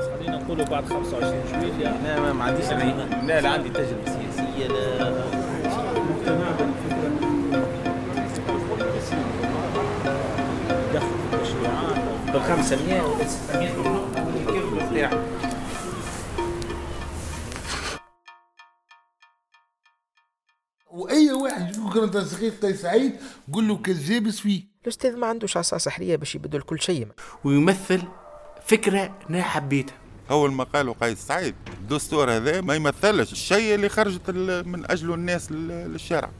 خلينا نقولوا بعد 25 جويلية لا ما, ما عنديش لا لا عندي تجربة سياسية لا دخل في التشريعات بال 500 ولا 600 كيف بتاعك وأي واحد يقول لك انت سخيف قيس سعيد قول له كذاب فيه الأستاذ ما عندوش عصا سحرية باش يبدل كل شيء. ويمثل فكرة أنا حبيتها. أول ما قالوا قيس سعيد الدستور هذا ما يمثلش الشيء اللي خرجت من اجله الناس لل- للشارع.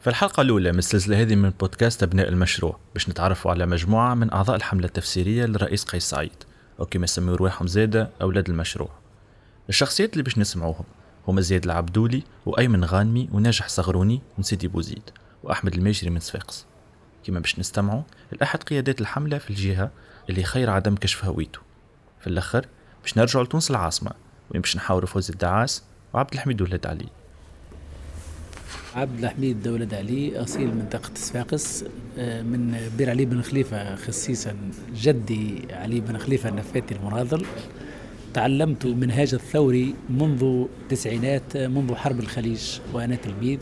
في الحلقة الأولى من السلسلة هذه من بودكاست أبناء المشروع باش نتعرفوا على مجموعة من أعضاء الحملة التفسيرية للرئيس قيس سعيد أو كما يسميوا رواحهم زادة أولاد المشروع. الشخصيات اللي باش نسمعوهم هما زياد العبدولي وأيمن غانمي وناجح صغروني من سيدي بوزيد. وأحمد المجري من صفاقس. كما باش نستمعوا لأحد قيادات الحملة في الجهة اللي خير عدم كشف هويته في الأخر باش نرجعوا لتونس العاصمة وين باش نحاوروا فوزي الدعاس وعبد الحميد ولاد علي. عبد الحميد دولة علي أصيل منطقة صفاقس آه، من بير علي بن خليفة خصيصا جدي علي بن خليفة النفاتي المناضل تعلمت المنهاج الثوري منذ التسعينات منذ حرب الخليج وأنا تلميذ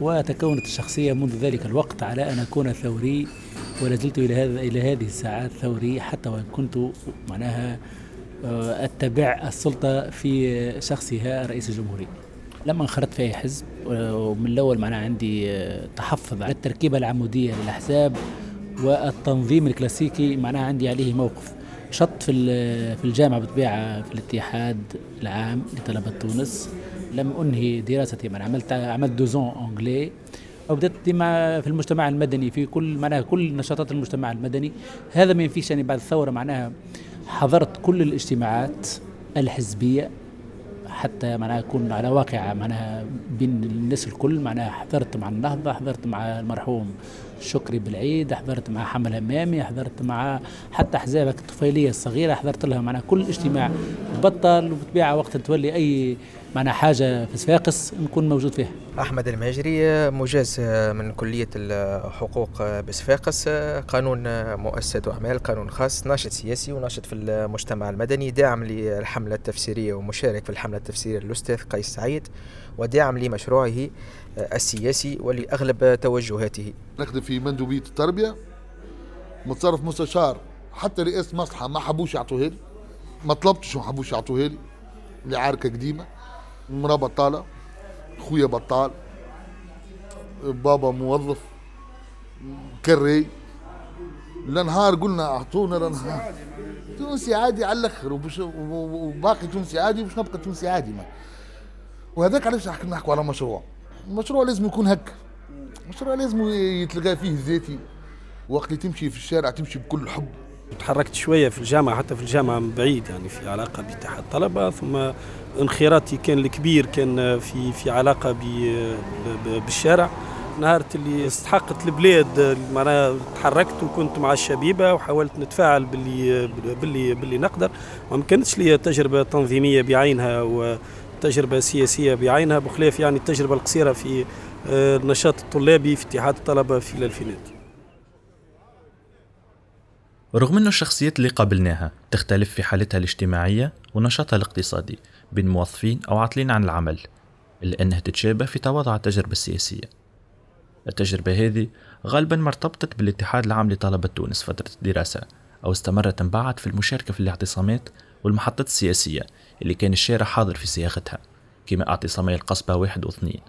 وتكونت الشخصية منذ ذلك الوقت على أن أكون ثوري ولا زلت إلى هذا إلى هذه الساعات ثوري حتى وإن كنت معناها آه، أتبع السلطة في شخصها رئيس الجمهورية. لما انخرطت في أي حزب آه، ومن الأول معناها عندي آه، تحفظ على التركيبة العمودية للأحزاب والتنظيم الكلاسيكي معناها عندي عليه موقف. شط في في الجامعة بالطبيعة في الاتحاد العام لطلبة تونس. لم أنهي دراستي. من عملت عملت دوزون أنجلي وبدأت ديما في المجتمع المدني في كل معناها كل نشاطات المجتمع المدني. هذا ما ينفيش يعني بعد الثورة معناها حضرت كل الاجتماعات الحزبية حتى معناها أكون على واقع معناها بين الناس الكل. معناها حضرت مع النهضة حضرت مع المرحوم شكري بالعيد حضرت مع حمل همامي حضرت مع حتى أحزاب الطفيلية الصغيرة حضرت لها معناها كل اجتماع بطل وبطبيعة وقت تولي أي معناها حاجة في صفاقس نكون موجود فيها. أحمد المهجري مجاز من كلية الحقوق بصفاقس قانون مؤسسات واعمال قانون خاص ناشط سياسي وناشط في المجتمع المدني داعم للحملة التفسيرية ومشارك في الحملة التفسيرية الاستاذ قيس سعيد وداعم لمشروعه السياسي ولأغلب توجهاته. نخدم في مندوبية التربية متصرف مستشار حتى رئاسه مصلحه ما حبوش يعطوها لي ما طلبتش ما حبوش يعطوها لي لعركة قديمة. مرا بطاله خويا بطال بابا موظف كري. الانهار قلنا أعطونا الانهار تونسي عادي على الأخر وباقي تونسي عادي وباش نبقى تونسي عادي ما. وهذاك علاش نحكي نحكوا على مشروع. المشروع لازم يكون هكا. مشروع لازم يتلقى فيه ذاتي وقت تمشي في الشارع تمشي بكل حب. تحركت شوية في الجامعة حتى في الجامعة من بعيد يعني في علاقة باتحاد الطلبة ثم انخراطي كان الكبير كان في في ب- بالشارع. نهار اللي استحقت البلاد معناها تحركت وكنت مع الشبيبة وحاولت نتفاعل باللي باللي باللي نقدر. وما كانتش لي تجربة تنظيمية بعينها وتجربة سياسية بعينها بخلاف يعني التجربة القصيرة في آه، النشاط الطلابي في اتحاد الطلبة في الألفينات. رغم أن الشخصيات اللي قابلناها تختلف في حالتها الاجتماعية ونشاطها الاقتصادي بين موظفين أو عاطلين عن العمل إلا أنها تتشابه في تواضع التجربة السياسية. التجربة هذه غالبا ما ارتبطت بالاتحاد العام لطلبة تونس فترة الدراسة أو استمرت من بعد في المشاركة في الاعتصامات والمحطات السياسية اللي كان الشارع حاضر في صياغتها كما اعتصامي القصبة واحد واثنين.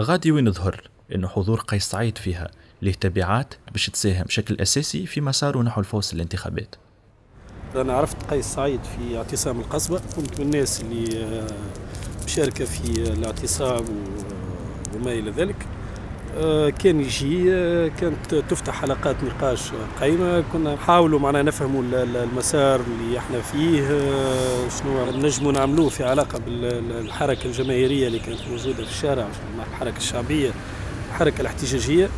غادي وين ظهر أنه حضور قيس سعيد فيها له تبعات باش تساهم بشكل أساسي في مساره نحو الفوز الانتخابات أنا عرفت قيس سعيد في اعتصام القصبة. كنت من الناس اللي آه، مشاركة في الاعتصام وما إلى ذلك. آه، كان يجي آه، كانت تفتح حلقات نقاش قائمة كنا نحاولوا معنا نفهموا ال- ال- المسار اللي إحنا فيه شنو نجموا نعملوه في علاقة بالحركة الجماهيرية اللي كانت موجودة في الشارع الحركة الشعبية الحركة الاحتجاجية.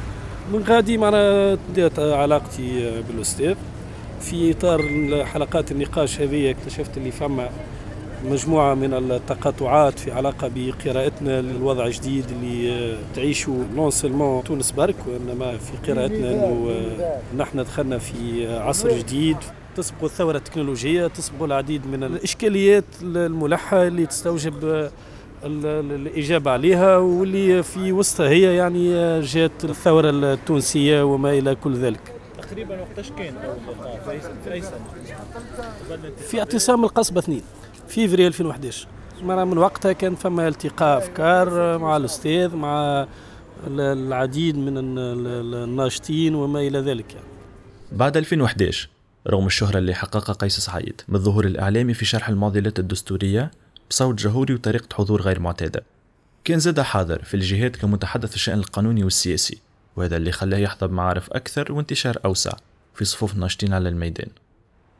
من غادي معنا بدات علاقتي بالأستاذ. في إطار حلقات النقاش هذه اكتشفت اللي فما مجموعة من التقاطعات في علاقة بقراءتنا للوضع الجديد اللي تعيشه نون سيلمون تونس برك وإنما في قراءتنا أنه نحن دخلنا في عصر جديد. تسبق الثورة التكنولوجية تسبق العديد من الإشكاليات الملحة اللي تستوجب الإجابة عليها واللي في وسطها هي يعني جات الثورة التونسية وما إلى كل ذلك. تقريبا وقتاش كان في اي سنه؟ في اعتصام القصبة اثنين فيفري 2011 معناها من وقتها كان فما التقاء أفكار مع الأستاذ مع العديد من الناشطين وما إلى ذلك. يعني. بعد 2011 رغم الشهرة اللي حققها قيس سعيد من الظهور الإعلامي في شرح المعضلات الدستورية بصوت جهوري وطريقة حضور غير معتادة. كان زاد حاضر في الجهات كمتحدث الشأن القانوني والسياسي. وهذا اللي خلاه يحظى بمعارف أكثر وانتشار أوسع في صفوف الناشطين على الميدان.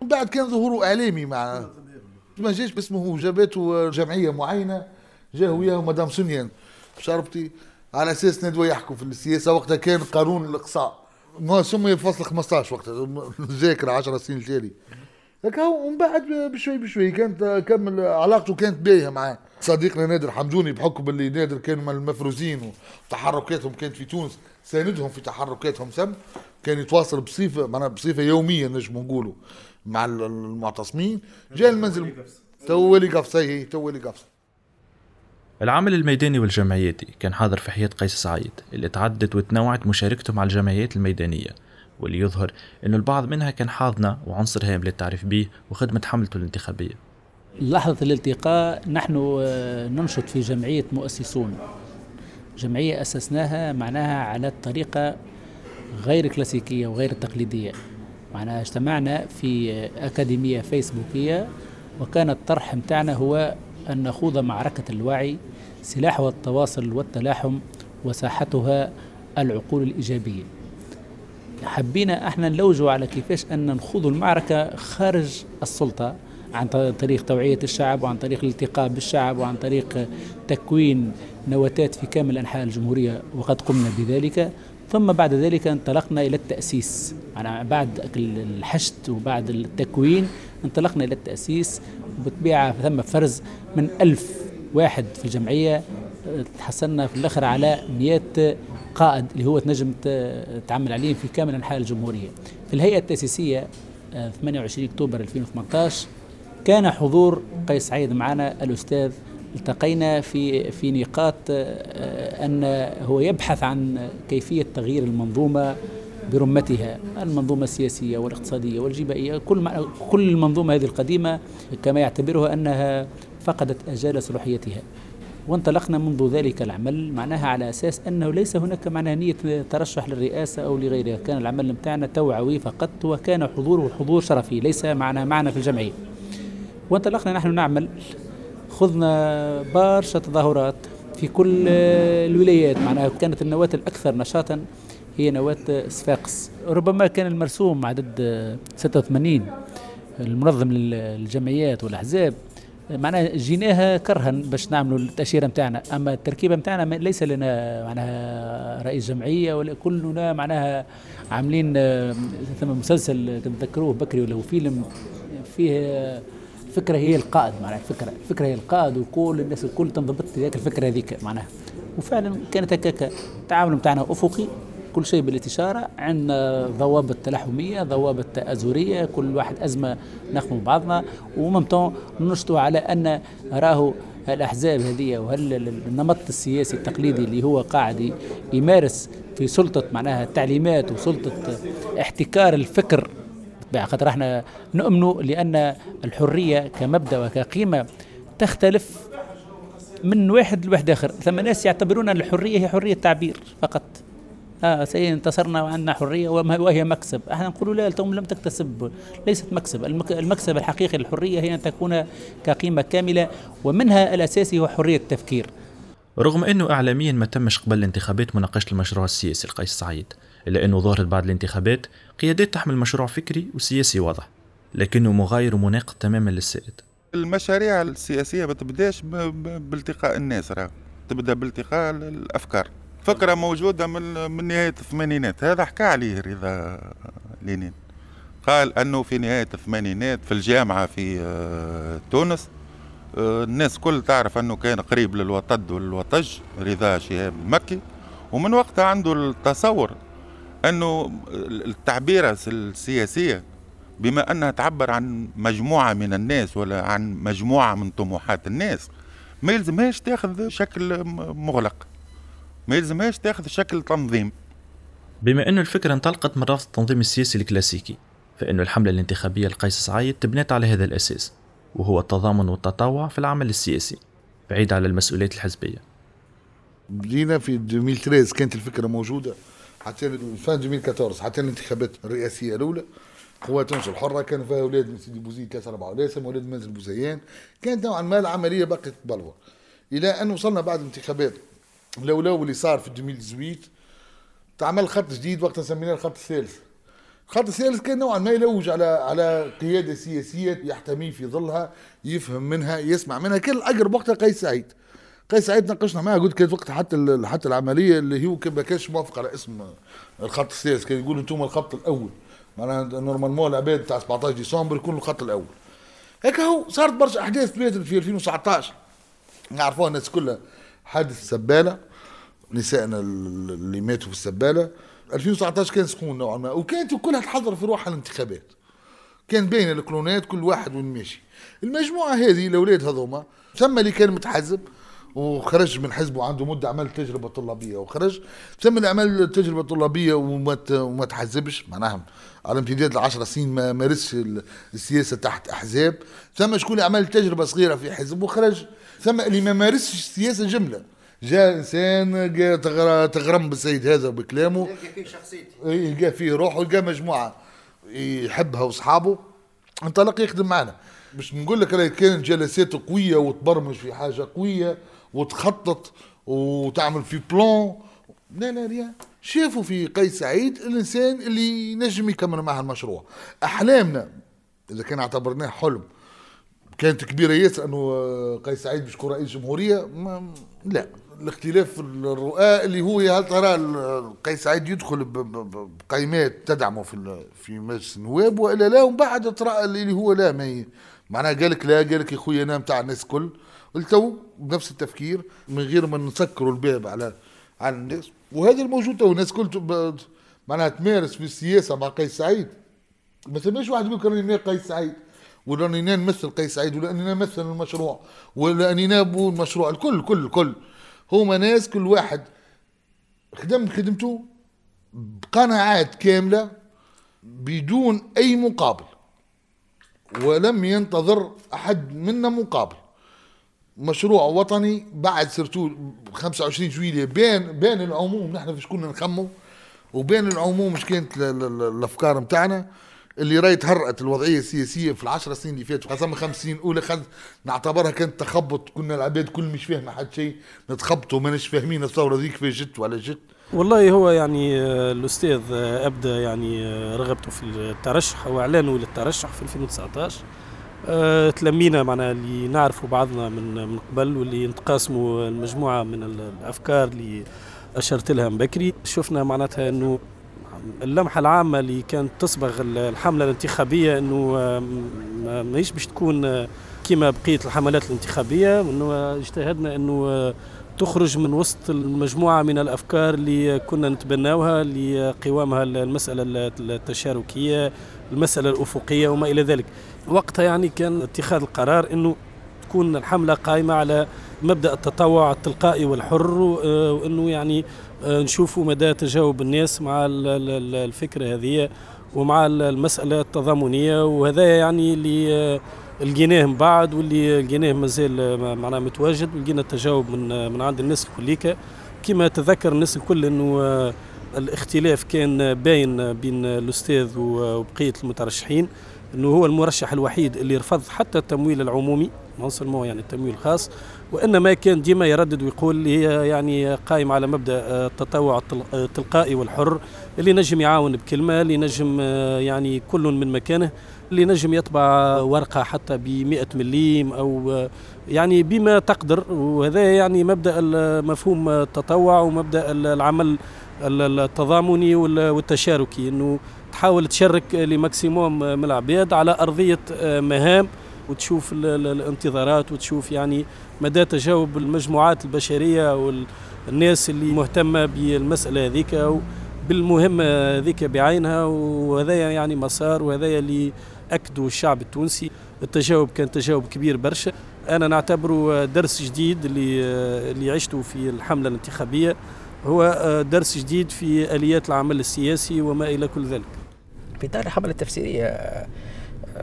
بعد كان ظهوره إعلامي مع ما جاش باسمه جابته جمعية معينة جاه وياه مدام سنيان. شربتي على أساس ندوة يحكوا في السياسة وقتها كان قانون الإقصاء. ما سمي فصل 15 وقتها ذاكر 10 سنين تالي هكا ومن بعد بشوي بشوي كانت كمل علاقته كانت باهية معاه. صديقنا نادر حمدوني بحكم باللي نادر كان من المفروزين وتحركاتهم كانت في تونس ساندهم في تحركاتهم سم كان يتواصل بصفه معناها بصفة يومية نجم نقولوا مع المعتصمين. جاء المنزل تو ولي قفصة تو ولي قفصة العمل الميداني والجمعياتي كان حاضر في حياة قيس سعيد اللي تعدت وتنوعت مشاركته مع الجمعيات الميدانية. واللي يظهر أن البعض منها كان حاضنة وعنصر هام للتعريف به وخدمة حملته الانتخابية لحظة الالتقاء نحن آه، ننشط في جمعية مؤسسون. جمعية أسسناها معناها على الطريقة غير كلاسيكية وغير تقليدية. معناها اجتمعنا في أكاديمية فيسبوكية وكان الطرح متاعنا هو أن نخوض معركة الوعي سلاحها التواصل والتلاحم وساحتها العقول الإيجابية. حبينا أحنا نلوجوا على كيفاش أن نخوض المعركة خارج السلطة عن طريق توعية الشعب وعن طريق الالتقاء بالشعب وعن طريق تكوين نواتات في كامل أنحاء الجمهورية وقد قمنا بذلك. ثم بعد ذلك انطلقنا إلى التأسيس. يعني بعد الحشد وبعد التكوين انطلقنا إلى التأسيس وبالطبيعة ثم فرز من ألف واحد في الجمعية. تحصلنا في الآخر على 100 قائد اللي هو تنجم تعمل عليهم في كامل أنحاء الجمهورية. في الهيئة التأسيسية 28 أكتوبر 2018 كان حضور قيس سعيد معنا الأستاذ. التقينا في في نقاط آه، أن هو يبحث عن كيفية تغيير المنظومة برمتها المنظومة السياسية والاقتصادية والجبائية كل كل المنظومة هذه القديمة كما يعتبرها أنها فقدت أجال صلاحيتها. وانطلقنا منذ ذلك العمل معناها على أساس أنه ليس هناك معناها نية ترشح للرئاسة أو لغيرها. كان العمل متاعنا توعوي فقط وكان حضوره حضور شرفي ليس معنا معنا في الجمعية. وانطلقنا نحن نعمل. خذنا برشا تظاهرات في كل الولايات معناها كانت النواة الأكثر نشاطا هي نواة صفاقس. ربما كان المرسوم عدد 86 المنظم للجمعيات والأحزاب. معناها جيناها كرها باش نعملوا التأشيرة نتاعنا أما التركيبة نتاعنا ليس لنا معناها رئيس جمعية ولا كلنا معناها عاملين ثم مسلسل تذكروه بكري ولا فيلم فيه الفكرة هي القائد معناها الفكرة الفكرة هي القائد وكل الناس الكل تنضبط ذاك الفكرة هذيك معناها. وفعلا كانت هكاك التعامل نتاعنا أفقي. كل شيء بالاستشاره عندنا ضوابط تلاحمية ضوابط تآزريه كل واحد أزمة نخدم بعضنا. وممتون ننشطوا على أن راهو الأحزاب هذه وهل النمط السياسي التقليدي اللي هو قاعد يمارس في سلطة معناها التعليمات وسلطة احتكار الفكر. خاطر إحنا نؤمن لأن الحرية كمبدأ وكقيمة تختلف من واحد لواحد آخر. ثم ناس يعتبرون أن الحرية هي حرية تعبير فقط. آه سي انتصرنا وعندنا حرية وهي مكسب. إحنا نقول لا أنتم لم تكتسب. ليست مكسب. المكسب الحقيقي للحرية هي أن تكون كقيمة كاملة ومنها الأساسي هو حرية التفكير. رغم أنه إعلاميا ما تمش قبل الانتخابات مناقشة المشروع السياسي لقيس سعيد إلا أنه ظهرت بعد الانتخابات قيادات تحمل مشروع فكري وسياسي واضح لكنه مغاير ومناقض تماما للسائد. المشاريع السياسية ما تبداش بالتقاء الناس راه تبدأ بالتقاء الأفكار. فكرة موجودة من, من نهاية الثمانينات. هذا حكى عليه رضا لينين. قال أنه في نهاية الثمانينات في الجامعة في آه، تونس آه، الناس كل تعرف أنه كان قريب للوطد والوطج رضا شهاب المكي ومن وقتها عنده التصور أنه التعبيرة السياسية بما أنها تعبر عن مجموعة من الناس ولا عن مجموعة من طموحات الناس ما يلزمهاش تاخذ شكل مغلق. ما يلزمهاش تاخذ شكل تنظيم. بما أن الفكرة انطلقت من رفض التنظيم السياسي الكلاسيكي فإن الحملة الانتخابية لقيس سعيد تبنت على هذا الأساس وهو التضامن والتطوع في العمل السياسي بعيد على المسؤوليات الحزبية. بدينا في 2013 كانت الفكرة موجودة حتى في 2014 حتى الانتخابات الرئاسية الأولى قوى تونس الحرة كان فيها أولاد من سيدي بوزيد ثلاثة أربعة أولاد أولاد منزل بوزيان كانت نوعا ما العملية بقت تبلور إلى أن وصلنا بعد الانتخابات الأولى اللي صار في 2018 تعمل خط جديد وقتها سميناه الخط الثالث. الخط الثالث كان نوعا ما يلوج على على قيادة سياسية يحتمي في ظلها يفهم منها يسمع منها. كان الأقرب وقتها قيس سعيد. قيس سعيد ناقشنا معاه قلت كانت وقتها حتى حتى العملية اللي هو ما كانش موافق على اسم الخط الثالث. كان يقول أنتم الخط الأول. معناها نورمالمون العباد تاع 17 ديسمبر يكون الخط الأول. هيك هو صارت برشا أحداث في 2019 نعرفوها الناس كلها. حادث سباله نسائنا اللي ماتوا في السباله 2019 كان سخون نوعا ما وكانت كلها تحضر في روحها الانتخابات. كان بين الكلونات كل واحد وين ماشي. المجموعة هذه الأولاد هذوما ثم اللي كان متحزب وخرج من حزبه عنده مدة عمل تجربة طلابية وخرج ثم اللي عمل تجربة طلابية وما وما تحزبش معناها على امتداد العشر سنين ما مارسش السياسة تحت أحزاب ثم شكون اللي عمل تجربة صغيرة في حزب وخرج. ثم اللي ما مارسش السياسة جملة. جاء إنسان تغرم بالسيد هذا وبكلامه. لقى فيه شخصيتي. لقى فيه روحه لقى مجموعة يحبها واصحابه انطلق يخدم معنا. مش نقول لك كانت جلسات قوية وتبرمج في حاجة قوية وتخطط وتعمل في بلان لا لا ريا شافوا في قيس سعيد الإنسان اللي نجم يكمل معها المشروع. أحلامنا إذا كان اعتبرناه حلم كانت كبيرة ياسر أنه قيس سعيد باش يكون رئيس جمهورية لا. الاختلاف الرؤى اللي هو هل ترى قيس سعيد يدخل بقيمات تدعمه في في مجلس النواب وإلا لا؟ ومن بعد ترى اللي هو لا ما معناها قال لك لا قال لك يا خويا أنا نتاع الناس الكل التو بنفس التفكير من غير ما نسكروا الباب على على الناس. وهذا الموجود تو الناس كل معناها تمارس في السياسة مع قيس سعيد. ما ثماش واحد يقول راني قيس سعيد. ولا راني نمثل قيس سعيد ولا اني نمثل المشروع ولا اني نابو المشروع الكل كل كل. هما ناس كل واحد خدم خدمته بقناعات كاملة بدون أي مقابل. ولم ينتظر أحد منا مقابل. مشروع وطني بعد سرتو 25 جويلية بين بين العموم نحن فيش كنا نخمو؟ وبين العموم مش كانت الأفكار نتاعنا اللي راهي تهرأت الوضعية السياسية في العشر سنين اللي فاتوا خاصة من خمس سنين خد نعتبرها كانت تخبط. كنا العباد كل مش فاهمه حد شيء نتخبطوا ماناش فاهمين الثورة ذيك في جت ولا جت. والله هو يعني آه، الأستاذ آه، ابدا يعني آه، رغبته في الترشح واعلانه للترشح في 2019 أه تلمينا معنا اللي نعرفوا بعضنا من من قبل واللي نتقاسموا المجموعة من الأفكار اللي أشرت لها من بكري. شفنا معناتها إنه اللمحة العامة اللي كانت تصبغ الحملة الانتخابية إنه ماهيش باش تكون كما بقية الحملات الانتخابية وانه اجتهدنا إنه تخرج من وسط المجموعة من الأفكار اللي كنا نتبناوها لقوامها المسألة التشاركية المسألة الأفقية وما إلى ذلك. وقتها يعني كان اتخاذ القرار أنه تكون الحملة قائمة على مبدأ التطوع التلقائي والحر وأنه يعني آه، نشوفوا مدى تجاوب الناس مع الفكرة هذه ومع المسألة التضامنية. وهذا يعني اللي آه، لقيناه من بعد واللي لقيناه مازال آه، معناها متواجد ولقينا التجاوب من من عند الناس الكليكة كما تذكر الناس الكل إنه الاختلاف كان باين بين الأستاذ وبقية المترشحين إنه هو المرشح الوحيد اللي رفض حتى التمويل العمومي نون يعني التمويل الخاص. وإنما كان ديما يردد ويقول هي يعني قائم على مبدأ آه، التطوع التلقائي والحر اللي نجم يعاون بكلمة اللي نجم آه، يعني كل من مكانه اللي نجم يطبع ورقة حتى ب 100 مليم أو آه، يعني بما تقدر. وهذا يعني مبدأ مفهوم التطوع ومبدأ العمل التضامني والتشاركي إنه تحاول تشارك لماكسيموم من العباد على أرضية مهام وتشوف الانتظارات وتشوف يعني مدى تجاوب المجموعات البشرية والناس اللي مهتمة بالمسألة هذيك بالمهمه هذيك بعينها وهذا يعني مسار وهذا اللي أكدوا الشعب التونسي. التجاوب كان تجاوب كبير برشا. أنا نعتبره درس جديد اللي اللي عشته في الحملة الانتخابية. هو درس جديد في آليات العمل السياسي وما إلى كل ذلك. في اطار الحملة التفسيرية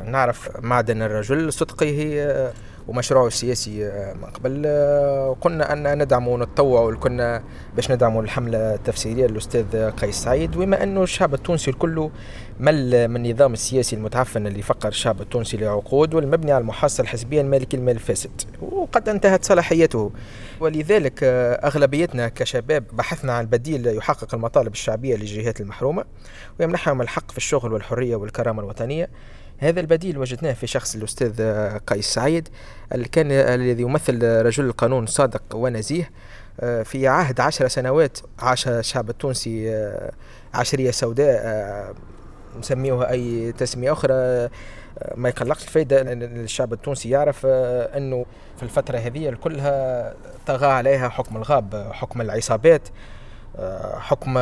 نعرف معدن الرجل صدقه ومشروعه السياسي من قبل. وقلنا أن ندعم ونتطوع كنا باش ندعموا الحملة التفسيرية للأستاذ قيس سعيد. وبما أنه الشعب التونسي الكل مل من النظام السياسي المتعفن اللي فقر الشعب التونسي لعقود والمبني على المحصل الحزبية المالكي إلمال الفاسد وقد انتهت صلاحيته. ولذلك أغلبيتنا كشباب بحثنا عن بديل يحقق المطالب الشعبية للجهات المحرومة ويمنحهم الحق في الشغل والحرية والكرامة الوطنية. هذا البديل وجدناه في شخص الأستاذ قيس سعيد كان الذي يمثل رجل القانون صادق ونزيه آه، في عهد عشر سنوات عاش الشعب التونسي آه، عشرية سوداء آه، نسميوها أي تسمية أخرى ما يقلقش الفايدة الشعب التونسي يعرف أنه في الفترة هذه كلها طغى عليها حكم الغاب حكم العصابات حكم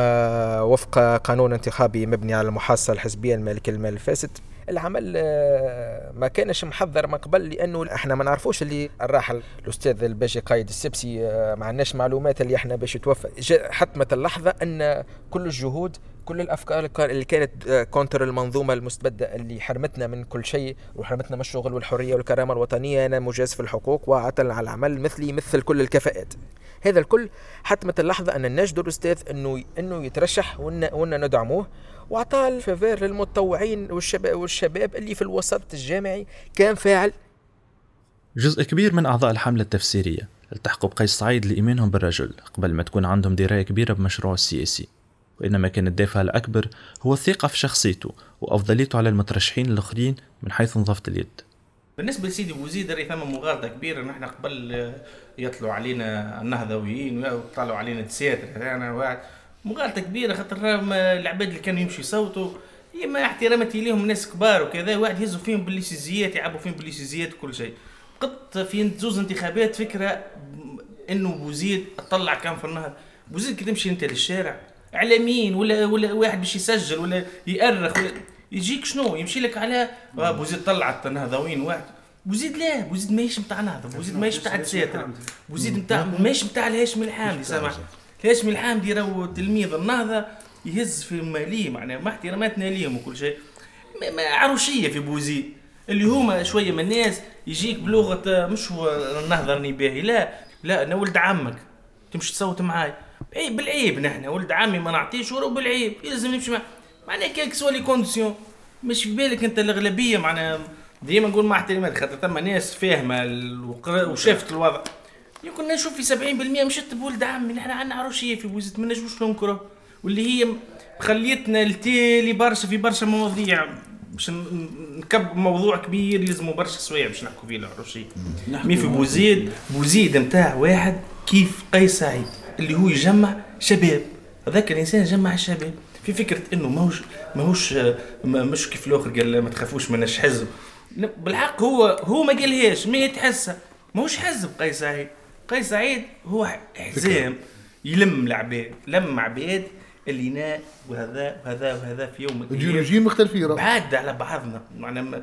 وفق قانون انتخابي مبني على المحاصة الحزبية المالكة المال الفاسد. العمل آه، ما كانش محضر من قبل لأنه إحنا ما نعرفوش اللي الراحل. الأستاذ الباشي قايد السبسي آه، ما عندناش معلومات اللي إحنا باش يتوفى. حتمت اللحظة أن كل الجهود كل الأفكار اللي كانت آه، contre المنظومة المستبدة اللي حرمتنا من كل شيء وحرمتنا من الشغل والحرية والكرامة الوطنية أنا مجاز في الحقوق وعاطل على العمل مثلي يمثل كل الكفاءات. هذا الكل حتمت اللحظه أن نجد الأستاذ إنه إنه يترشح وان ندعموه. وعطى الفافير للمتطوعين والشباب والشباب اللي في الوسط الجامعي كان فاعل. جزء كبير من أعضاء الحملة التفسيرية التحقوا بقيس سعيد لإيمانهم بالرجل قبل ما تكون عندهم دراية كبيرة بمشروعه السياسي. وإنما كان الدافع الأكبر هو الثقة في شخصيته وأفضليته على المترشحين الآخرين من حيث نظافة اليد. بالنسبة لسيدي بوزيد راه ثم مغالطة كبيرة نحن قبل يطلعوا علينا النهضويين ويطلعوا علينا الدساتره أنا واحد مغالطة كبيرة خاطر العباد اللي كانوا يمشوا يصوتوا ما احترامتي لهم ناس كبار وكذا واحد يهزوا فيهم بالليسيزيات يعبوا فيهم بالليسيزيات وكل شيء. قط في زوز انتخابات فكرة إنه بوزيد طلع كان في النهر بوزيد كي تمشي أنت للشارع إعلاميين ولا ولا واحد باش يسجل ولا يأرخ ولا يجيك شنو؟ يمشي لك على آه بوزيد طلعت النهضويين واحد. بوزيد لا بوزيد ماهيش نتاع نهضة بوزيد ماهيش نتاع السياتر بوزيد نتاع ماهيش نتاع الهاشمي الحامدي سامح؟ الهاشمي الحامدي راهو تلميذ النهضة يهز في ماليه معناها مع احتراماتنا ليهم وكل شيء. ما عروشية في بوزيد. اللي هما شوية من الناس يجيك بلغة مش هو النهضة راني باهي لا. لا أنا ولد عمك. تمشي تصوت معاي. اي بالعيب نحن ولد عمي ما نعطيش ورو بالعيب يلزم نمشي معاه معناها quelles que soient les conditions مش في بالك انت الأغلبية معناها ديما نقول مع احترامات خاطر ثم ناس فاهمة وشافت الوضع. يمكن نشوف في 70% مشت بولد عمي نحن عندنا عروشيه في بوزيد ما نجموش ننكره واللي هي خليتنا التالي برشا في برشا مواضيع باش نكب موضوع كبير يلزموا برشا سوايع باش نحكوا فيه العروشيه mais في بوزيد بوزيد نتاع واحد كيف قيس سعيد اللي هو يجمع شباب. هذاك الإنسان يجمع الشباب في فكرة إنه ماهوش ماهوش مش كيف الآخر قال ما تخافوش مناش حزب. بالحق هو هو ما قالهاش ما يتحسها ماهوش حزب قيس سعيد. قيس سعيد هو حزام. يلم العباد لم عباد اللي نا وهذا وهذا وهذا في يوم ايديولوجيين مختلفين بعاد على بعضنا. معنا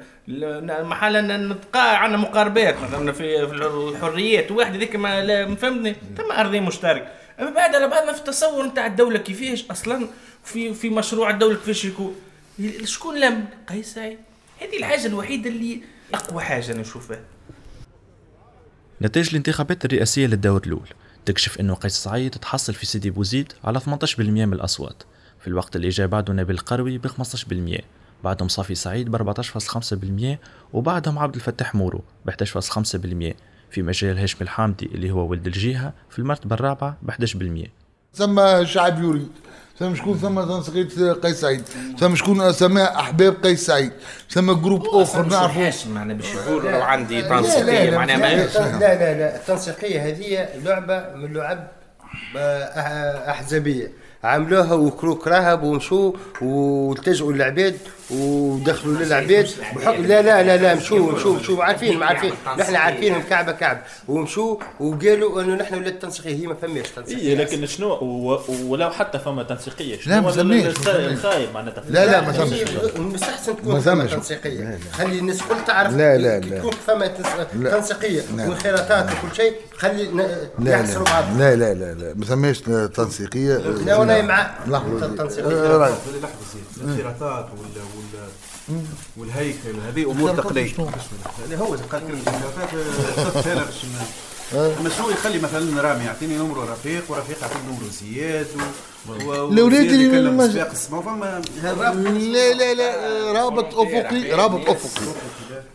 محل نتقا عندنا مقاربات. مثلا في الحريات. واحد هذيك ما فهمتني ثم ارضيه مشترك. بعد على بعضنا في التصور نتاع الدولة كيفاش أصلا في في مشروع الدولة كيفاش يكون شكون لم؟ قيس سعيد هذه الحاجة الوحيدة اللي أقوى حاجة نشوفها. نتائج الانتخابات الرئاسية للدور الأول. تكشف انه قيس سعيد تحصل في سيدي بوزيد على 18% من الأصوات. في الوقت اللي جاء بعده نبيل القروي ب 15% بعدهم صافي سعيد ب 14.5% وبعدهم عبد الفتاح مورو ب 11.5% في مجال هاشم الحامدي اللي هو ولد الجهة في المرتبة الرابعة ب 11% ثم شعب يريد ثم شكون ثم تنسيقية قيس سعيد ثم شكون سماء أحباب قيس سعيد ثم جروب أخر نعرفه معناها باش يقولوا لو عندي تنسيقية معناها ما لا لا لا التنسيقية هذه لعبة من لعب أحزابية. عملوها وكلوا كراهب ومشوا والتجئوا للعباد ودخلوا للعباد. بحكم لا لا لا لا مشوا مشوا مشوا عارفين عارفين. نحن عارفينهم كعبه كعب. ومشوا وقالوا إنه نحن ولاد التنسيقيه هي ما فماش تنسيقية. اي لكن شنو؟ ولو حتى فما تنسيقية. لا، شنو ما. الخ- الخايب معناتها لا لا ما سمش مستحسن ما تكون فما. تنسيقية. خلي الناس الكل تعرف لا، لا، لا. تكون فما تنس- لا. تنسيقية لا. والخيراتات وكل شيء خلي لا يحصروا بعض. لا لا لا لا. ما سميش تنسيقية. لا. وأنا مع لحظه آه، الانخراطات وال وال والهيكل هذه أمور تقليد. اللي هو قال كلمة أنا باش ن- أما شنو يخلي مثلا رامي يعطيني نمرو رفيق ورفيق يعطيني نمرو زياد و- و- الأولاد وزياد اللي ما- سباق فما هالرابط لا لا لا رابط أفقي رابط أفقي.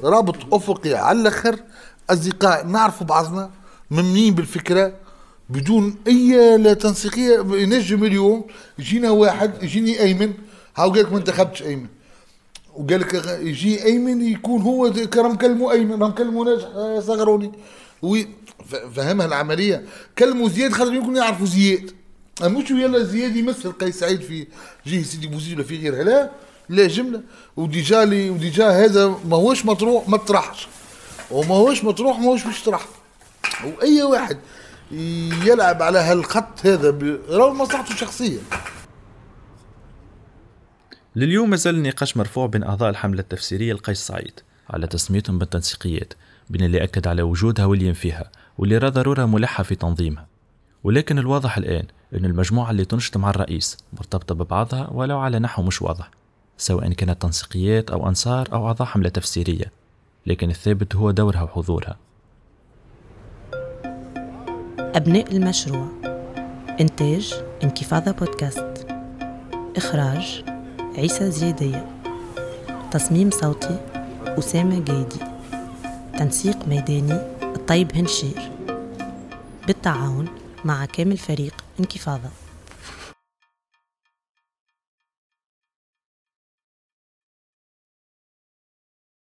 رابط أفقي على الأخر. أصدقاء نعرفوا بعضنا ممنين بالفكرة. بدون أي لا تنسيقية ينجم اليوم يجينا واحد يجيني أيمن. هاو قال لك ما انتخبتش أيمن. وقال لك يجي أيمن يكون هو كرم كلمه أيمن راهم كلمه ناجح آه، صغروني. فهمها العملية. كلموا زياد خاطر يمكن يعرفوا زياد. مش يلا زياد يمثل قيس سعيد في جهة سيدي بوزيد ولا في غيرها لا لا جمله وديجا لي وديجا هذا ماهوش مطروح ما طرحش. وماهوش مطروح ماهوش باش يطرح وأي واحد يلعب على هالخط هذا راهو مصلحته الشخصية. لليوم مازال النقاش مرفوع بين أعضاء الحملة التفسيرية لقيس سعيد على تسميتهم بالتنسيقيات بين اللي أكد على وجودها واللي ينفيها واللي راه ضرورة ملحة في تنظيمها. ولكن الواضح الآن أن المجموعة اللي تنشط مع الرئيس مرتبطة ببعضها ولو على نحو مش واضح سواء كانت تنسيقيات أو أنصار أو أعضاء حملة تفسيرية. لكن الثابت هو دورها وحضورها. أبناء المشروع. إنتاج انكفاضة بودكاست. إخراج عيسى زيادية. تصميم صوتي أسامة جايدي تنسيق ميداني الطيب هنشير. بالتعاون مع كامل فريق انكفاضة.